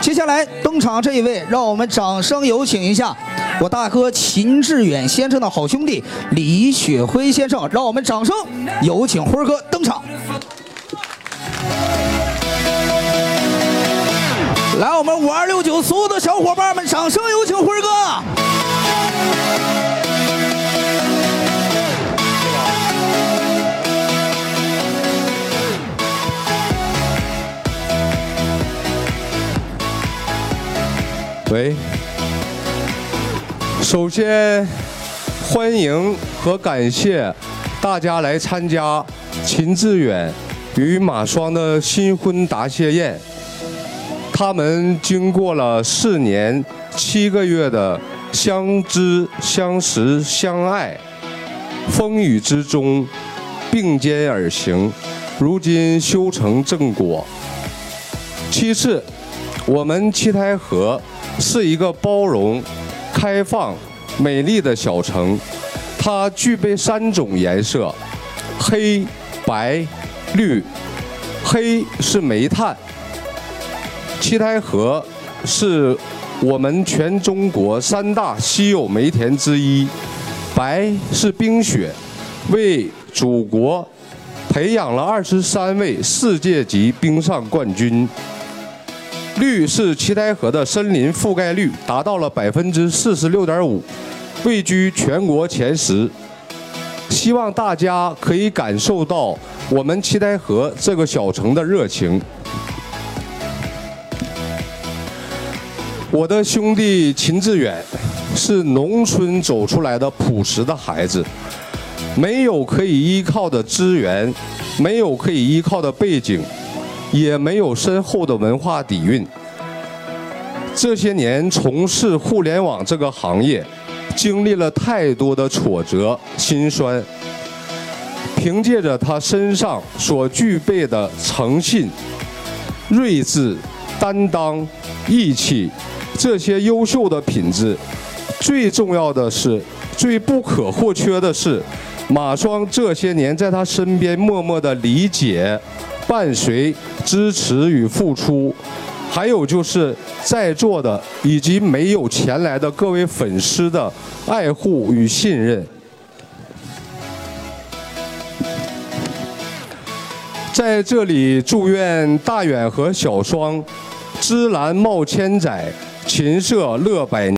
接下来登场这一位，让我们掌声有请一下我大哥秦志远先生的好兄弟李雪辉先生，让我们掌声有请辉哥登场。来，我们五二六九所有的小伙伴们，掌声有请辉哥。喂，首先欢迎和感谢大家来参加秦志远与马双的新婚答谢宴。他们经过了四年七个月的相知、相识、相爱，风雨之中并肩而行，如今修成正果。其次，我们七台河。是一个包容、开放、美丽的小城，它具备三种颜色：黑、白、绿。黑是煤炭，七台河是我们全中国三大稀有煤田之一；白是冰雪，为祖国培养了二十三位世界级冰上冠军。绿是七台河的森林覆盖率达到了百分之四十六点五，位居全国前十。希望大家可以感受到我们七台河这个小城的热情。我的兄弟秦志远是农村走出来的朴实的孩子，没有可以依靠的资源，没有可以依靠的背景。也没有深厚的文化底蕴。这些年从事互联网这个行业，经历了太多的挫折心酸。凭借着他身上所具备的诚信、睿智、担当、义气这些优秀的品质，最重要的是，最不可或缺的是，马双这些年在他身边默默的理解。伴随、支持与付出，还有就是在座的以及没有前来的各位粉丝的爱护与信任，在这里祝愿大远和小双，芝兰茂千载，琴瑟乐百年。